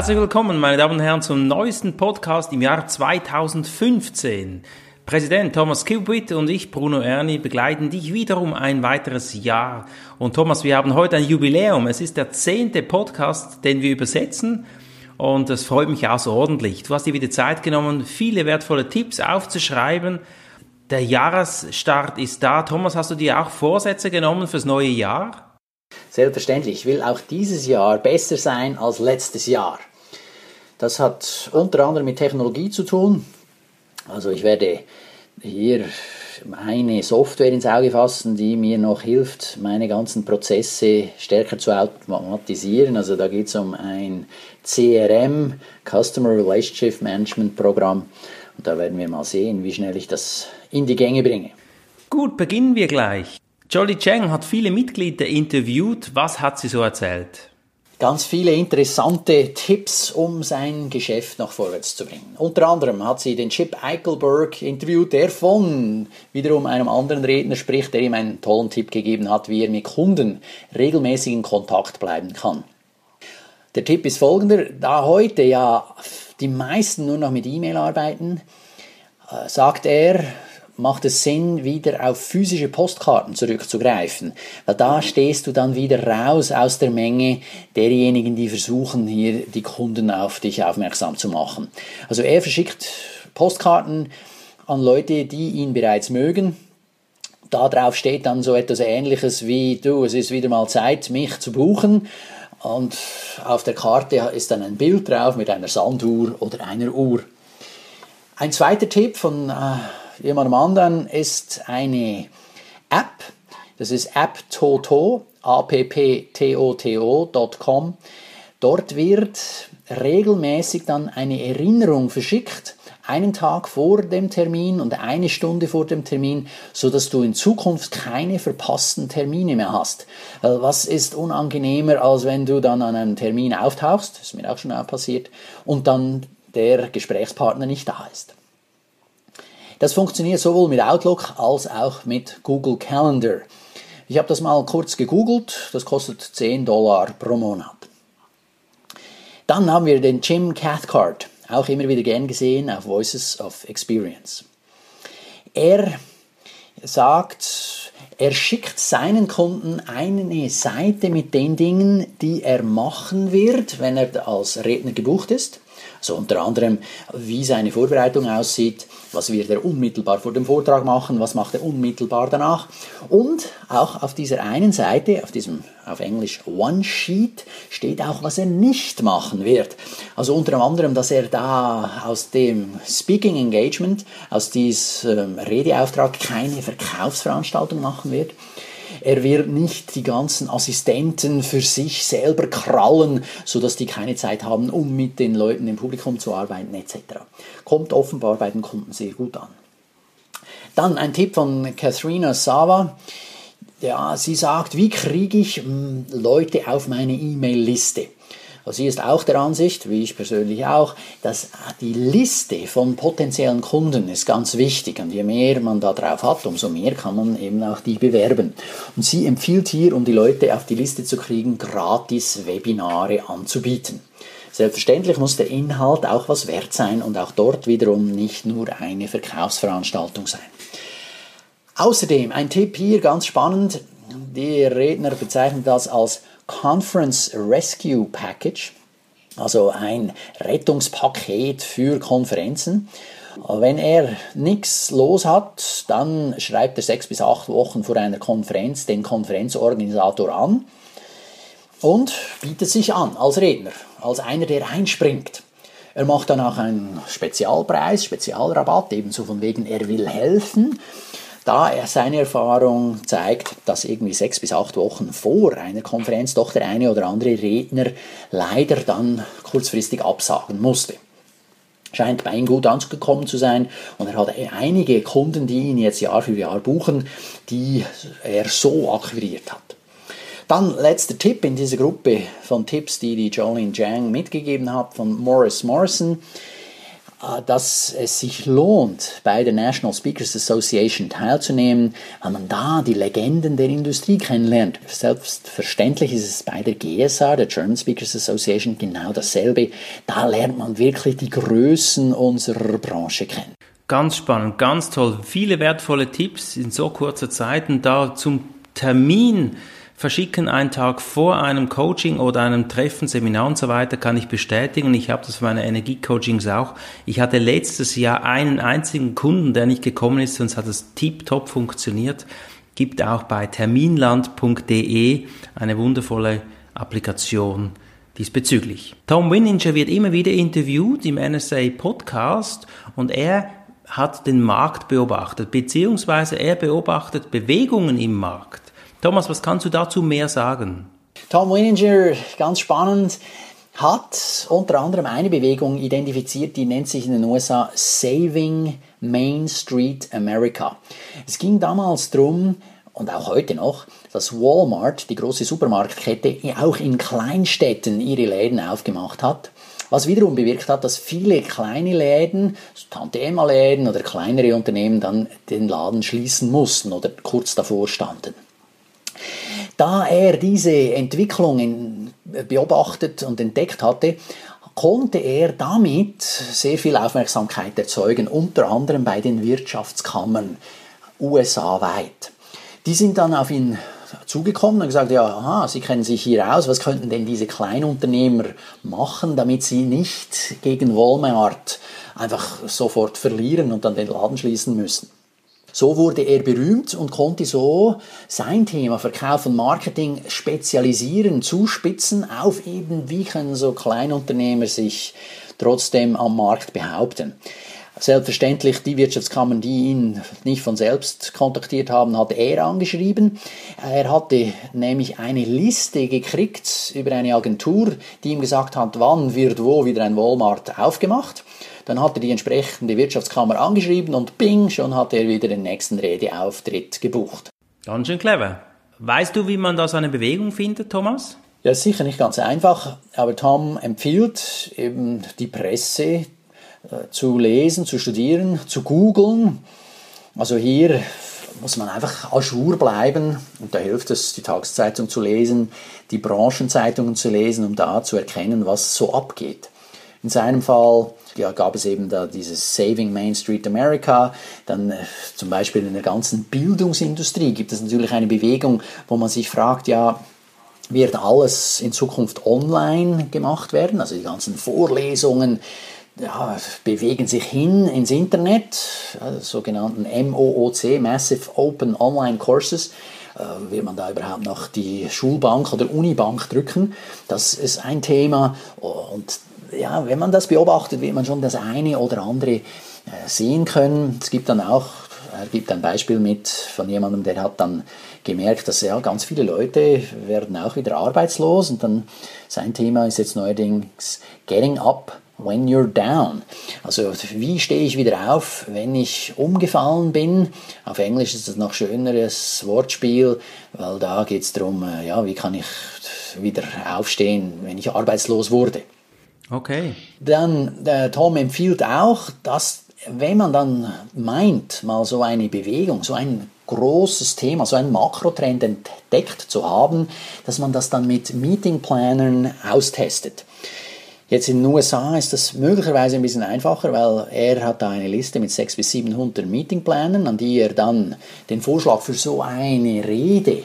Herzlich willkommen, meine Damen und Herren, zum neuesten Podcast im Jahr 2015. Präsident Thomas Kilbritt und ich, Bruno Erni, begleiten dich wiederum ein weiteres Jahr. Und Thomas, wir haben heute ein Jubiläum. Es ist der zehnte Podcast, den wir übersetzen. Und das freut mich außerordentlich. Du hast dir wieder Zeit genommen, viele wertvolle Tipps aufzuschreiben. Der Jahresstart ist da. Thomas, hast du dir auch Vorsätze genommen fürs neue Jahr? Selbstverständlich. Ich will auch dieses Jahr besser sein als letztes Jahr. Das hat unter anderem mit Technologie zu tun. Also ich werde hier eine Software ins Auge fassen, die mir noch hilft, meine ganzen Prozesse stärker zu automatisieren. Also da geht es um ein CRM, Customer Relationship Management Programm. Und da werden wir mal sehen, wie schnell ich das in die Gänge bringe. Gut, beginnen wir gleich. Jolly Cheng hat viele Mitglieder interviewt. Was hat sie so erzählt? Ganz viele interessante Tipps, um sein Geschäft noch vorwärts zu bringen. Unter anderem hat sie den Chip Eichelberg interviewt, der von wiederum einem anderen Redner spricht, der ihm einen tollen Tipp gegeben hat, wie er mit Kunden regelmäßig in Kontakt bleiben kann. Der Tipp ist folgender, da heute ja die meisten nur noch mit E-Mail arbeiten, äh, sagt er, macht es Sinn, wieder auf physische Postkarten zurückzugreifen, weil da stehst du dann wieder raus aus der Menge derjenigen, die versuchen, hier die Kunden auf dich aufmerksam zu machen. Also er verschickt Postkarten an Leute, die ihn bereits mögen. Da drauf steht dann so etwas ähnliches wie, du, es ist wieder mal Zeit, mich zu buchen. Und auf der Karte ist dann ein Bild drauf mit einer Sanduhr oder einer Uhr. Ein zweiter Tipp von äh, jemandem anderen ist eine App. Das ist apptoto, apptoto.com. Dort wird regelmäßig dann eine Erinnerung verschickt, einen Tag vor dem Termin und eine Stunde vor dem Termin, so dass du in Zukunft keine verpassten Termine mehr hast. Was ist unangenehmer, als wenn du dann an einem Termin auftauchst, das ist mir auch schon passiert, und dann der Gesprächspartner nicht da ist. Das funktioniert sowohl mit Outlook als auch mit Google Calendar. Ich habe das mal kurz gegoogelt, das kostet 10 Dollar pro Monat. Dann haben wir den Jim Cathcart, auch immer wieder gern gesehen auf Voices of Experience. Er sagt, er schickt seinen Kunden eine Seite mit den Dingen, die er machen wird, wenn er als Redner gebucht ist. Also unter anderem, wie seine Vorbereitung aussieht, was wird er unmittelbar vor dem Vortrag machen, was macht er unmittelbar danach. Und auch auf dieser einen Seite, auf diesem auf Englisch One Sheet, steht auch, was er nicht machen wird. Also unter anderem, dass er da aus dem Speaking Engagement, aus diesem Redeauftrag keine Verkaufsveranstaltung machen wird er wird nicht die ganzen Assistenten für sich selber krallen, sodass die keine Zeit haben, um mit den Leuten im Publikum zu arbeiten etc. Kommt offenbar bei den Kunden sehr gut an. Dann ein Tipp von Katharina Sava. Ja, sie sagt, wie kriege ich hm, Leute auf meine E-Mail-Liste? Also sie ist auch der Ansicht, wie ich persönlich auch, dass die Liste von potenziellen Kunden ist ganz wichtig. Und je mehr man da drauf hat, umso mehr kann man eben auch die bewerben. Und sie empfiehlt hier, um die Leute auf die Liste zu kriegen, gratis Webinare anzubieten. Selbstverständlich muss der Inhalt auch was wert sein und auch dort wiederum nicht nur eine Verkaufsveranstaltung sein. Außerdem ein Tipp hier, ganz spannend, der Redner bezeichnet das als Conference Rescue Package, also ein Rettungspaket für Konferenzen. Wenn er nichts los hat, dann schreibt er sechs bis acht Wochen vor einer Konferenz den Konferenzorganisator an und bietet sich an als Redner, als einer, der einspringt. Er macht dann auch einen Spezialpreis, Spezialrabatt, ebenso von wegen, er will helfen da er seine Erfahrung zeigt, dass irgendwie sechs bis acht Wochen vor einer Konferenz doch der eine oder andere Redner leider dann kurzfristig absagen musste. Scheint bei ihm gut angekommen zu sein und er hat einige Kunden, die ihn jetzt Jahr für Jahr buchen, die er so akquiriert hat. Dann letzter Tipp in dieser Gruppe von Tipps, die die Jolene Jang mitgegeben hat von Morris Morrison. Äh, dass es sich lohnt, bei der National Speakers Association teilzunehmen, weil man da die Legenden der Industrie kennenlernt. Selbstverständlich ist es bei der GSA, der German Speakers Association, genau dasselbe. Da lernt man wirklich die Größen unserer Branche kennen. Ganz spannend, ganz toll. Viele wertvolle Tipps in so kurzer Zeit und da zum Termin verschicken einen Tag vor einem Coaching oder einem Treffen, Seminar und so weiter, kann ich bestätigen. Ich habe das für meine Energiecoachings auch. Ich hatte letztes Jahr einen einzigen Kunden, der nicht gekommen ist, sonst hat es tiptop funktioniert. Gibt auch bei terminland.de eine wundervolle Applikation diesbezüglich. Tom Winninger wird immer wieder interviewt im NSA Podcast und er hat den Markt beobachtet, beziehungsweise er beobachtet Bewegungen im Markt. Thomas, was kannst du dazu mehr sagen? Tom Winninger, ganz spannend, hat unter anderem eine Bewegung identifiziert, die nennt sich in den USA Saving Main Street America. Es ging damals darum, und auch heute noch, dass Walmart, die große Supermarktkette, auch in Kleinstädten ihre Läden aufgemacht hat. Was wiederum bewirkt hat, dass viele kleine Läden, Tante-Emma-Läden oder kleinere Unternehmen dann den Laden schließen mussten oder kurz davor standen. Da er diese Entwicklungen beobachtet und entdeckt hatte, konnte er damit sehr viel Aufmerksamkeit erzeugen, unter anderem bei den Wirtschaftskammern USA-weit. Die sind dann auf ihn zugekommen und gesagt, ja, aha, Sie kennen sich hier aus, was könnten denn diese Kleinunternehmer machen, damit sie nicht gegen Walmart einfach sofort verlieren und dann den Laden schließen müssen. So wurde er berühmt und konnte so sein Thema Verkauf und Marketing spezialisieren, zuspitzen auf eben, wie können so Kleinunternehmer sich trotzdem am Markt behaupten. Selbstverständlich die Wirtschaftskammern, die ihn nicht von selbst kontaktiert haben, hat er angeschrieben. Er hatte nämlich eine Liste gekriegt über eine Agentur, die ihm gesagt hat, wann wird wo wieder ein Walmart aufgemacht. Dann hat er die entsprechende Wirtschaftskammer angeschrieben und bing, schon hat er wieder den nächsten Redeauftritt gebucht. Ganz schön clever. Weißt du, wie man da so eine Bewegung findet, Thomas? Ja, sicher nicht ganz einfach, aber Tom empfiehlt eben die Presse äh, zu lesen, zu studieren, zu googeln. Also hier muss man einfach à jour bleiben und da hilft es, die Tageszeitung zu lesen, die Branchenzeitungen zu lesen, um da zu erkennen, was so abgeht. In seinem Fall gab es eben da dieses Saving Main Street America. Dann äh, zum Beispiel in der ganzen Bildungsindustrie gibt es natürlich eine Bewegung, wo man sich fragt, ja, wird alles in Zukunft online gemacht werden? Also die ganzen Vorlesungen ja, bewegen sich hin ins Internet, also sogenannten MOOC, Massive Open Online Courses äh, wird man da überhaupt noch die Schulbank oder Unibank drücken? Das ist ein Thema und ja, wenn man das beobachtet, wird man schon das eine oder andere äh, sehen können. Es gibt dann auch, er gibt ein Beispiel mit von jemandem, der hat dann gemerkt, dass ja ganz viele Leute werden auch wieder arbeitslos und dann sein Thema ist jetzt neuerdings Getting Up when you're down. Also wie stehe ich wieder auf, wenn ich umgefallen bin? Auf Englisch ist das noch schöneres Wortspiel, weil da geht es darum, äh, ja, wie kann ich wieder aufstehen, wenn ich arbeitslos wurde. Okay. Dann, der Tom empfiehlt auch, dass wenn man dann meint, mal so eine Bewegung, so ein großes Thema, so einen Makrotrend entdeckt zu haben, dass man das dann mit Meetingplanern austestet. Jetzt in den USA ist das möglicherweise ein bisschen einfacher, weil er hat da eine Liste mit 600 bis 700 Meetingplanern, an die er dann den Vorschlag für so eine Rede,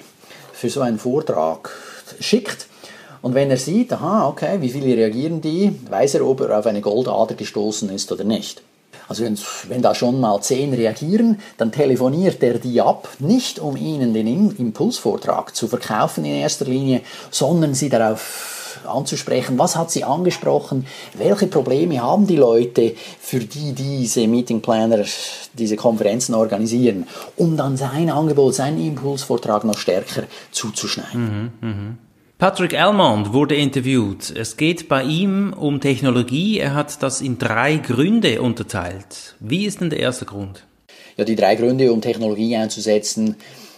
für so einen Vortrag schickt. Und wenn er sieht, aha, okay, wie viele reagieren die, weiß er, ob er auf eine Goldader gestoßen ist oder nicht. Also wenn da schon mal zehn reagieren, dann telefoniert er die ab, nicht um ihnen den Impulsvortrag zu verkaufen in erster Linie, sondern sie darauf anzusprechen, was hat sie angesprochen, welche Probleme haben die Leute, für die diese Meetingplaner diese Konferenzen organisieren, um dann sein Angebot, seinen Impulsvortrag noch stärker zuzuschneiden. Mhm, mh. Patrick Almond wurde interviewt. Es geht bei ihm um Technologie. Er hat das in drei Gründe unterteilt. Wie ist denn der erste Grund? Ja, die drei Gründe, um Technologie einzusetzen,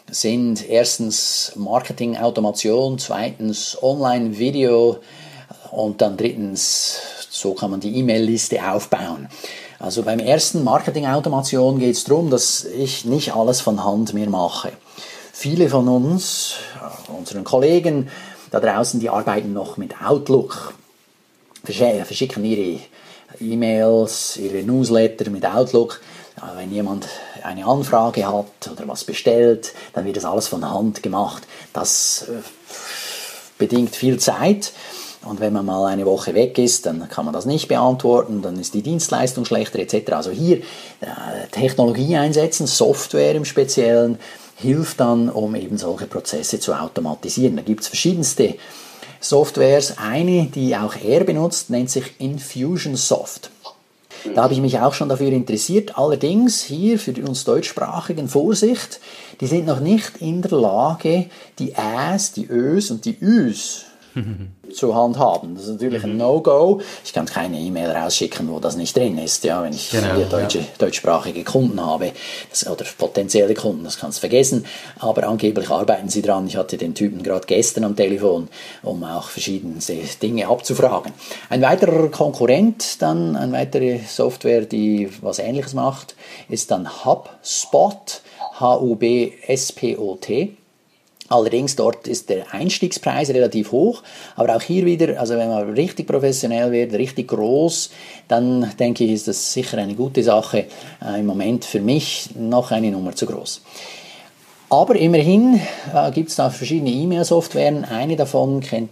sind erstens Marketing, Automation, zweitens Online-Video und dann drittens, so kann man die E-Mail-Liste aufbauen. Also beim ersten Marketing-Automation geht es darum, dass ich nicht alles von Hand mehr mache. Viele von uns, unseren Kollegen da draußen, die arbeiten noch mit Outlook, verschicken ihre E-Mails, ihre Newsletter mit Outlook. Wenn jemand eine Anfrage hat oder was bestellt, dann wird das alles von Hand gemacht. Das äh, bedingt viel Zeit. Und wenn man mal eine Woche weg ist, dann kann man das nicht beantworten, dann ist die Dienstleistung schlechter etc. Also hier äh, Technologie einsetzen, Software im Speziellen, hilft dann, um eben solche Prozesse zu automatisieren. Da gibt es verschiedenste Softwares. Eine, die auch er benutzt, nennt sich Infusionsoft. Da habe ich mich auch schon dafür interessiert. Allerdings hier für uns deutschsprachigen Vorsicht, die sind noch nicht in der Lage, die Äs, die Ös und die Üs zu handhaben. Das ist natürlich ein No-Go. Ich kann keine E-Mail rausschicken, wo das nicht drin ist, ja, wenn ich genau, deutsche, ja. deutschsprachige Kunden habe das, oder potenzielle Kunden, das kannst du vergessen. Aber angeblich arbeiten sie dran. Ich hatte den Typen gerade gestern am Telefon, um auch verschiedenste Dinge abzufragen. Ein weiterer Konkurrent, dann eine weitere Software, die was Ähnliches macht, ist dann HubSpot, H-U-B-S-P-O-T. Allerdings dort ist der Einstiegspreis relativ hoch, aber auch hier wieder, also wenn man richtig professionell wird, richtig groß, dann denke ich, ist das sicher eine gute Sache. Äh, Im Moment für mich noch eine Nummer zu groß. Aber immerhin äh, gibt es da verschiedene E-Mail-Softwaren. Eine davon kennt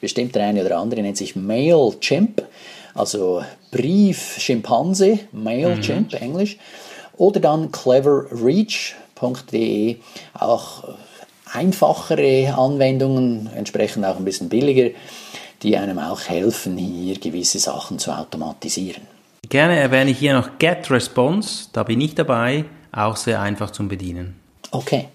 bestimmt der eine oder andere, nennt sich Mailchimp, also Brief-Schimpanse, Mailchimp, mhm. Englisch. Oder dann cleverreach.de, auch einfachere Anwendungen, entsprechend auch ein bisschen billiger, die einem auch helfen, hier gewisse Sachen zu automatisieren. Gerne erwähne ich hier noch GetResponse, da bin ich dabei, auch sehr einfach zum Bedienen. Okay.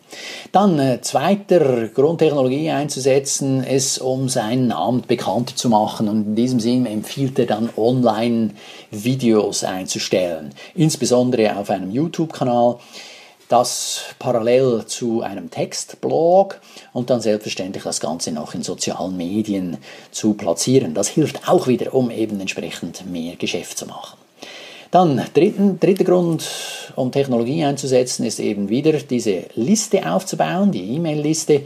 Dann äh, zweiter Grundtechnologie einzusetzen, ist, um seinen Namen bekannter zu machen. Und in diesem Sinne empfiehlt er dann Online-Videos einzustellen, insbesondere auf einem YouTube-Kanal das parallel zu einem Textblog und dann selbstverständlich das Ganze noch in sozialen Medien zu platzieren. Das hilft auch wieder, um eben entsprechend mehr Geschäft zu machen. Dann dritten, dritter Grund, um Technologie einzusetzen, ist eben wieder diese Liste aufzubauen, die E-Mail-Liste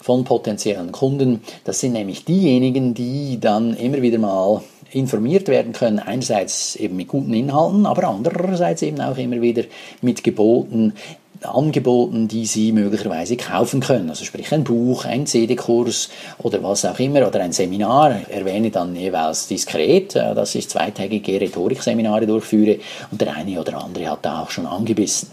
von potenziellen Kunden. Das sind nämlich diejenigen, die dann immer wieder mal informiert werden können, einerseits eben mit guten Inhalten, aber andererseits eben auch immer wieder mit Geboten, Angeboten, die Sie möglicherweise kaufen können. Also sprich ein Buch, ein CD-Kurs oder was auch immer oder ein Seminar. Erwähne dann jeweils diskret, äh, dass ich zweitägige Rhetorikseminare durchführe und der eine oder andere hat da auch schon angebissen.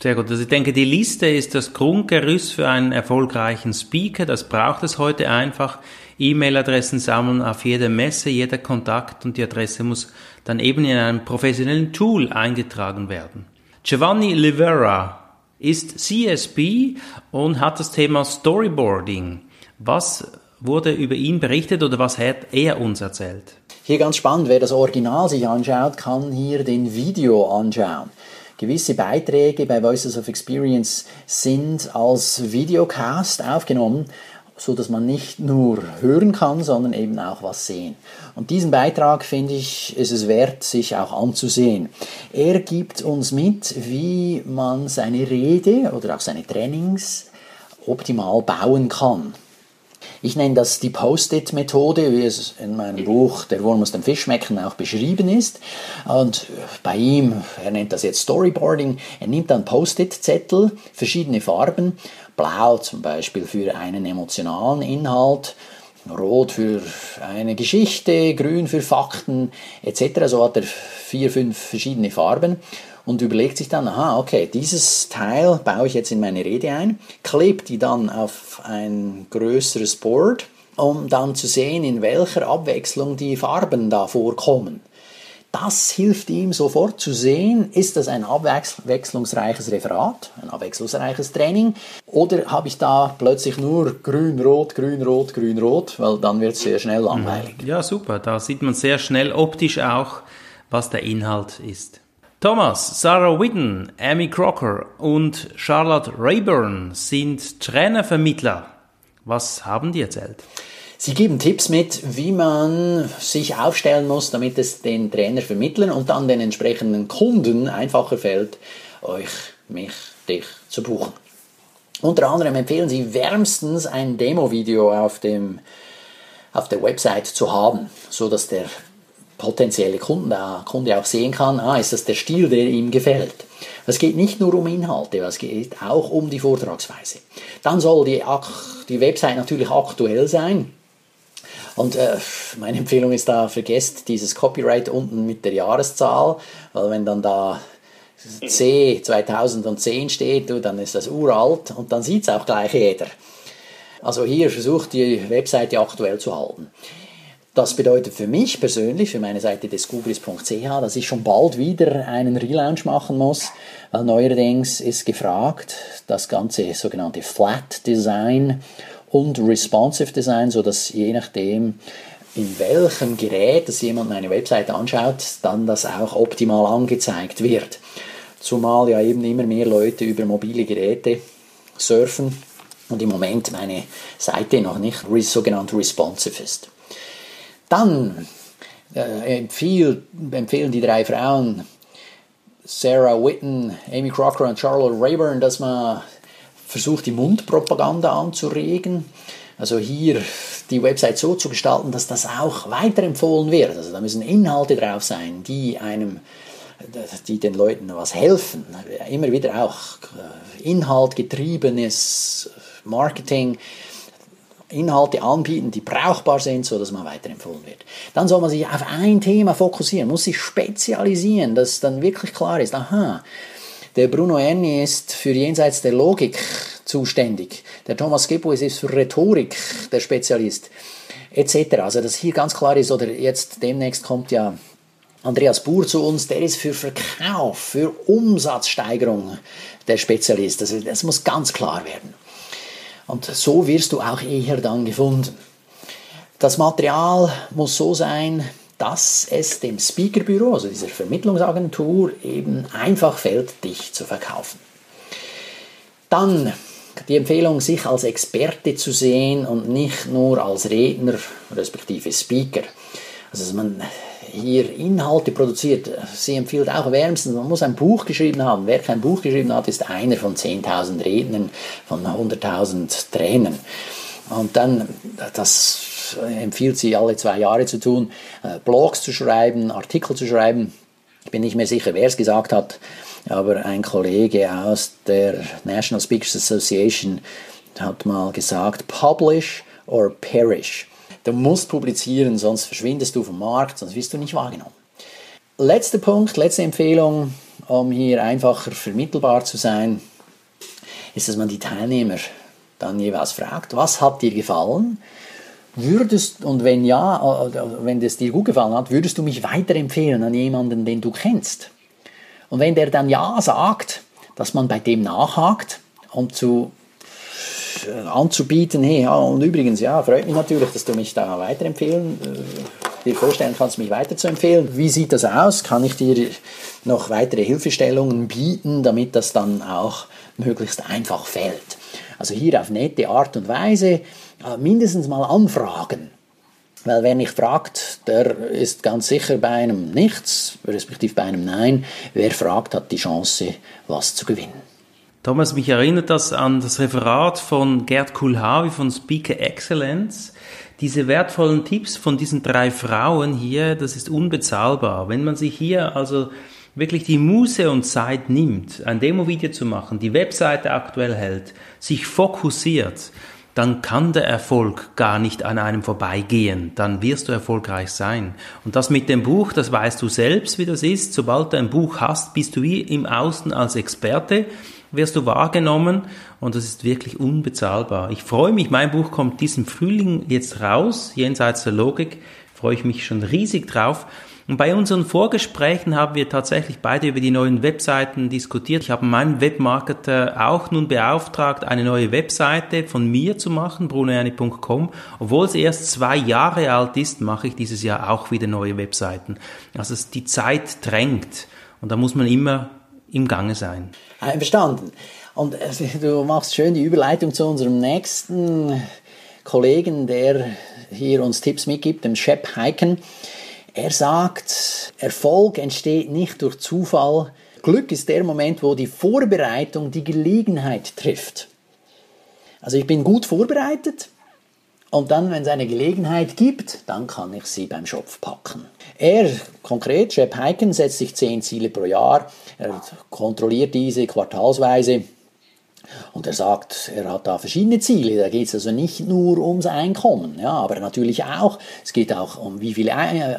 Sehr gut. Also ich denke, die Liste ist das Grundgerüst für einen erfolgreichen Speaker. Das braucht es heute einfach. E-Mail-Adressen sammeln auf jeder Messe, jeder Kontakt und die Adresse muss dann eben in einem professionellen Tool eingetragen werden. Giovanni Livera ist CSP und hat das Thema Storyboarding. Was wurde über ihn berichtet oder was hat er uns erzählt? Hier ganz spannend, wer das Original sich anschaut, kann hier den Video anschauen. Gewisse Beiträge bei Voices of Experience sind als Videocast aufgenommen so dass man nicht nur hören kann, sondern eben auch was sehen. Und diesen Beitrag finde ich, ist es wert, sich auch anzusehen. Er gibt uns mit, wie man seine Rede oder auch seine Trainings optimal bauen kann. Ich nenne das die Post-it-Methode, wie es in meinem Buch Der Wurm muss dem Fisch schmecken auch beschrieben ist. Und bei ihm, er nennt das jetzt Storyboarding, er nimmt dann Post-it-Zettel, verschiedene Farben Blau zum Beispiel für einen emotionalen Inhalt, Rot für eine Geschichte, Grün für Fakten etc. So hat er vier, fünf verschiedene Farben und überlegt sich dann, aha, okay, dieses Teil baue ich jetzt in meine Rede ein, klebt die dann auf ein größeres Board, um dann zu sehen, in welcher Abwechslung die Farben da vorkommen. Das hilft ihm sofort zu sehen, ist das ein abwechslungsreiches Referat, ein abwechslungsreiches Training oder habe ich da plötzlich nur grün, rot, grün, rot, grün, rot, weil dann wird es sehr schnell langweilig. Ja, super, da sieht man sehr schnell optisch auch, was der Inhalt ist. Thomas, Sarah Whidden, Amy Crocker und Charlotte Rayburn sind Trainervermittler. Was haben die erzählt? Sie geben Tipps mit, wie man sich aufstellen muss, damit es den Trainer vermitteln und dann den entsprechenden Kunden einfacher fällt, euch, mich, dich zu buchen. Unter anderem empfehlen sie wärmstens ein Demo-Video auf, auf der Website zu haben, so dass der potenzielle Kunde, Kunde auch sehen kann, ah, ist das der Stil, der ihm gefällt. Es geht nicht nur um Inhalte, es geht auch um die Vortragsweise. Dann soll die, die Website natürlich aktuell sein. Und äh, meine Empfehlung ist da, vergesst dieses Copyright unten mit der Jahreszahl, weil wenn dann da C 2010 steht, dann ist das uralt und dann sieht es auch gleich jeder. Also hier versucht die Webseite aktuell zu halten. Das bedeutet für mich persönlich, für meine Seite des Gubris.ch, dass ich schon bald wieder einen Relaunch machen muss, weil neuerdings ist gefragt, das ganze sogenannte Flat Design und Responsive Design, so dass je nachdem, in welchem Gerät das jemand eine Webseite anschaut, dann das auch optimal angezeigt wird. Zumal ja eben immer mehr Leute über mobile Geräte surfen und im Moment meine Seite noch nicht sogenannt responsive ist. Dann äh, empfiehlt, empfehlen die drei Frauen, Sarah Whitten, Amy Crocker und Charlotte Rayburn, dass man versucht, die Mundpropaganda anzuregen. Also hier die Website so zu gestalten, dass das auch weiterempfohlen wird. Also da müssen Inhalte drauf sein, die einem, die den Leuten was helfen. Immer wieder auch äh, inhaltgetriebenes Marketing. Inhalte anbieten, die brauchbar sind, so dass man weiterempfohlen wird. Dann soll man sich auf ein Thema fokussieren, muss sich spezialisieren, dass dann wirklich klar ist, aha, der Bruno Erni ist für jenseits der Logik zuständig. Der Thomas Gebuis ist für Rhetorik der Spezialist. Etc. Also, dass hier ganz klar ist, oder jetzt demnächst kommt ja Andreas Buhr zu uns, der ist für Verkauf, für Umsatzsteigerung der Spezialist. Also, das muss ganz klar werden. Und so wirst du auch eher dann gefunden. Das Material muss so sein, dass es dem Speakerbüro, also dieser Vermittlungsagentur, eben einfach fällt, dich zu verkaufen. Dann die Empfehlung, sich als Experte zu sehen und nicht nur als Redner respektive Speaker. Also dass man hier Inhalte produziert. Sie empfiehlt auch wärmstens, man muss ein Buch geschrieben haben. Wer kein Buch geschrieben hat, ist einer von 10.000 Rednern, von 100.000 Trainern. Und dann, das empfiehlt sie alle zwei Jahre zu tun, äh, Blogs zu schreiben, Artikel zu schreiben. Ich bin nicht mehr sicher, wer es gesagt hat, aber ein Kollege aus der National Speakers Association hat mal gesagt, publish or perish. Du musst publizieren, sonst verschwindest du vom Markt, sonst wirst du nicht wahrgenommen. Letzter Punkt, letzte Empfehlung, um hier einfacher vermittelbar zu sein, ist, dass man die Teilnehmer dann jeweils fragt, was hat dir gefallen? Würdest, und wenn ja, äh, wenn es dir gut gefallen hat, würdest du mich weiterempfehlen an jemanden, den du kennst? Und wenn der dann ja sagt, dass man bei dem nachhakt, um zu äh, anzubieten, hey, ja, und übrigens, ja, freut mich natürlich, dass du mich da weiterempfehlen, äh, dir vorstellen kannst, mich weiterzuempfehlen. Wie sieht das aus? Kann ich dir noch weitere Hilfestellungen bieten, damit das dann auch möglichst einfach fällt? Also hier auf nette Art und Weise äh, mindestens mal anfragen. Weil wer nicht fragt, der ist ganz sicher bei einem Nichts, respektive bei einem Nein. Wer fragt, hat die Chance, was zu gewinnen. Thomas, mich erinnert das an das Referat von Gerd Kulhavi von Speaker Excellence. Diese wertvollen Tipps von diesen drei Frauen hier, das ist unbezahlbar. Wenn man sich hier also wirklich die Muße und Zeit nimmt, ein Demo-Video zu machen, die Webseite aktuell hält, sich fokussiert, dann kann der Erfolg gar nicht an einem vorbeigehen. Dann wirst du erfolgreich sein. Und das mit dem Buch, das weißt du selbst, wie das ist. Sobald du ein Buch hast, bist du wie im Außen als Experte, wirst du wahrgenommen und das ist wirklich unbezahlbar. Ich freue mich, mein Buch kommt diesen Frühling jetzt raus, jenseits der Logik, freue ich mich schon riesig drauf. Und bei unseren Vorgesprächen haben wir tatsächlich beide über die neuen Webseiten diskutiert. Ich habe meinen Webmarketer auch nun beauftragt, eine neue Webseite von mir zu machen, brunoerni.com. Obwohl es erst zwei Jahre alt ist, mache ich dieses Jahr auch wieder neue Webseiten. Also die Zeit drängt und da muss man immer im Gange sein. Einverstanden. Und äh, du machst schön die Überleitung zu unserem nächsten Kollegen, der hier uns Tipps mitgibt, dem Shep Heiken. Er sagt, Erfolg entsteht nicht durch Zufall. Glück ist der Moment, wo die Vorbereitung die Gelegenheit trifft. Also ich bin gut vorbereitet und dann, wenn es eine Gelegenheit gibt, dann kann ich sie beim Schopf packen. Er, konkret, Shep Heiken, setzt sich zehn Ziele pro Jahr. Er kontrolliert diese quartalsweise und er sagt, er hat da verschiedene Ziele. Da geht es also nicht nur ums Einkommen, ja, aber natürlich auch. Es geht auch um wie viele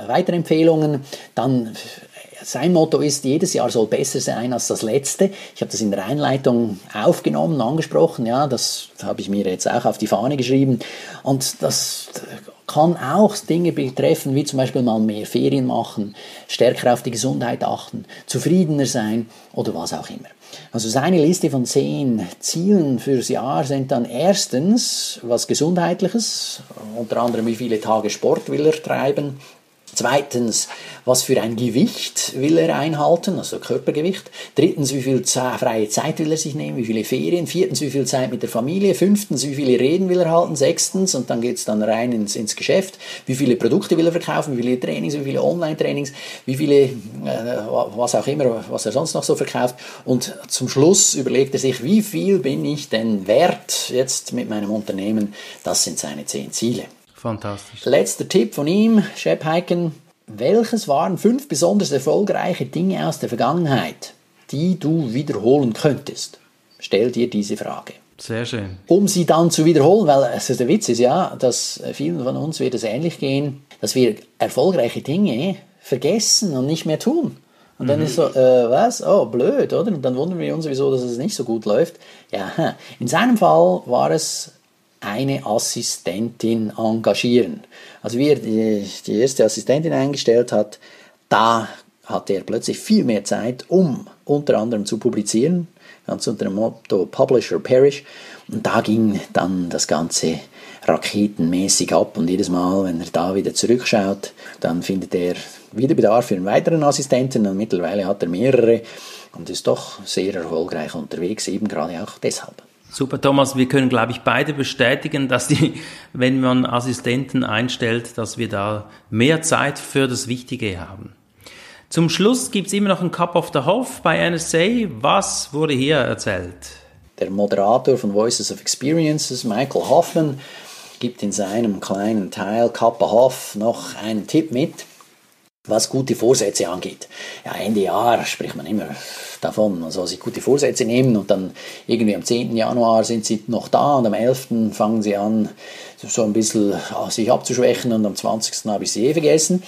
weitere Empfehlungen. Dann sein Motto ist, jedes Jahr soll besser sein als das letzte. Ich habe das in der Einleitung aufgenommen, angesprochen, ja, das habe ich mir jetzt auch auf die Fahne geschrieben. Und das kann auch Dinge betreffen, wie zum Beispiel mal mehr Ferien machen, stärker auf die Gesundheit achten, zufriedener sein oder was auch immer. Also seine Liste von zehn Zielen fürs Jahr sind dann erstens was Gesundheitliches, unter anderem wie viele Tage Sport will er treiben, Zweitens, was für ein Gewicht will er einhalten, also Körpergewicht. Drittens, wie viel freie Zeit will er sich nehmen, wie viele Ferien. Viertens, wie viel Zeit mit der Familie. Fünftens, wie viele Reden will er halten. Sechstens, und dann geht es dann rein ins, ins Geschäft, wie viele Produkte will er verkaufen, wie viele Trainings, wie viele Online-Trainings, wie viele, äh, was auch immer, was er sonst noch so verkauft. Und zum Schluss überlegt er sich, wie viel bin ich denn wert jetzt mit meinem Unternehmen. Das sind seine zehn Ziele. Fantastisch. Letzter Tipp von ihm, Shep Heiken. Welches waren fünf besonders erfolgreiche Dinge aus der Vergangenheit, die du wiederholen könntest? Stell dir diese Frage. Sehr schön. Um sie dann zu wiederholen, weil also der Witz ist ja, dass vielen von uns wird es ähnlich gehen, dass wir erfolgreiche Dinge vergessen und nicht mehr tun. Und dann mhm. ist so, äh, was? Oh, blöd, oder? Und dann wundern wir uns, wieso dass es nicht so gut läuft. Ja, in seinem Fall war es eine Assistentin engagieren. Also wie er die, die erste Assistentin eingestellt hat, da hatte er plötzlich viel mehr Zeit, um unter anderem zu publizieren, ganz unter dem Motto Publish or Perish. Und da ging dann das Ganze raketenmäßig ab und jedes Mal, wenn er da wieder zurückschaut, dann findet er wieder Bedarf für einen weiteren Assistenten und mittlerweile hat er mehrere und ist doch sehr erfolgreich unterwegs, eben gerade auch deshalb. Super, Thomas. Wir können, glaube ich, beide bestätigen, dass die, wenn man Assistenten einstellt, dass wir da mehr Zeit für das Wichtige haben. Zum Schluss gibt's immer noch ein Cup of the Hof bei NSA. Was wurde hier erzählt? Der Moderator von Voices of Experiences, Michael Hoffman, gibt in seinem kleinen Teil Cup of Hof noch einen Tipp mit was gute Vorsätze angeht. Ja, Ende Jahr spricht man immer davon, soll sich gute Vorsätze nehmen und dann irgendwie am 10. Januar sind sie noch da und am 11. fangen sie an, so ein bisschen sich abzuschwächen und am 20. habe ich sie eh vergessen.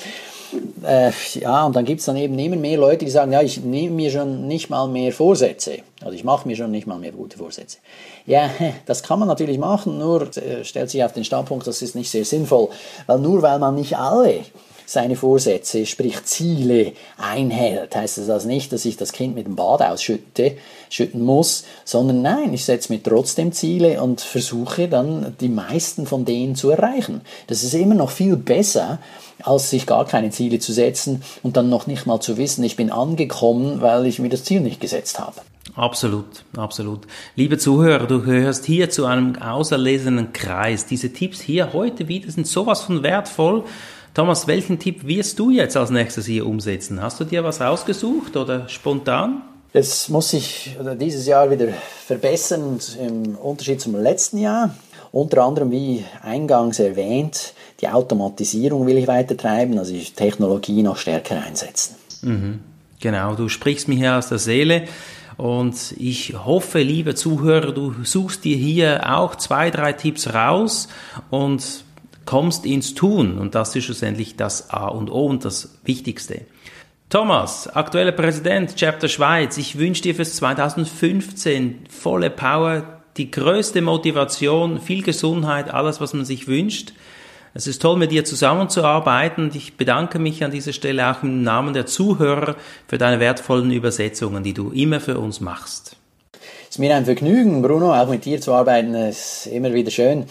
Äh, ja, und dann gibt es dann eben immer mehr Leute, die sagen, ja, ich nehme mir schon nicht mal mehr Vorsätze. Also ich mache mir schon nicht mal mehr gute Vorsätze. Ja, das kann man natürlich machen, nur äh, stellt sich auf den Standpunkt, das ist nicht sehr sinnvoll. Weil nur weil man nicht alle seine Vorsätze, sprich Ziele einhält, heißt das also nicht, dass ich das Kind mit dem Bad ausschütte, schütten muss, sondern nein, ich setze mir trotzdem Ziele und versuche dann die meisten von denen zu erreichen. Das ist immer noch viel besser, als sich gar keine Ziele zu setzen und dann noch nicht mal zu wissen, ich bin angekommen, weil ich mir das Ziel nicht gesetzt habe. Absolut, absolut. Liebe Zuhörer, du gehörst hier zu einem auserlesenen Kreis. Diese Tipps hier heute wieder sind sowas von wertvoll Thomas, welchen Tipp wirst du jetzt als nächstes hier umsetzen? Hast du dir was rausgesucht oder spontan? Es muss sich dieses Jahr wieder verbessern im Unterschied zum letzten Jahr. Unter anderem, wie eingangs erwähnt, die Automatisierung will ich weiter treiben, also die Technologie noch stärker einsetzen. Mhm. Genau, du sprichst mir hier aus der Seele. Und ich hoffe, liebe Zuhörer, du suchst dir hier auch zwei, drei Tipps raus und kommst ins Tun und das ist schlussendlich das A und O und das Wichtigste. Thomas, aktueller Präsident Chapter Schweiz, ich wünsche dir fürs 2015 volle Power, die größte Motivation, viel Gesundheit, alles, was man sich wünscht. Es ist toll, mit dir zusammenzuarbeiten und ich bedanke mich an dieser Stelle auch im Namen der Zuhörer für deine wertvollen Übersetzungen, die du immer für uns machst. Es ist mir ein Vergnügen, Bruno, auch mit dir zu arbeiten. Es ist immer wieder schön.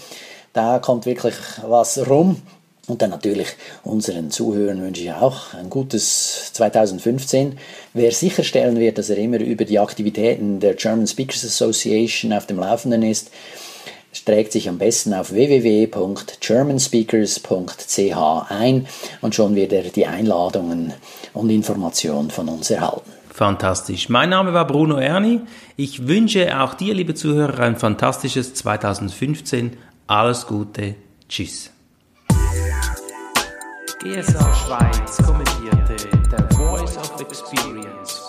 Da kommt wirklich was rum. Und dann natürlich unseren Zuhörern wünsche ich auch ein gutes 2015. Wer sicherstellen wird, dass er immer über die Aktivitäten der German Speakers Association auf dem Laufenden ist, trägt sich am besten auf www.germanspeakers.ch ein und schon wird er die Einladungen und Informationen von uns erhalten. Fantastisch. Mein Name war Bruno Erni. Ich wünsche auch dir, liebe Zuhörer, ein fantastisches 2015. Alles Gute. Tschüss. GSA Schweiz kommentierte The Voice of Experience.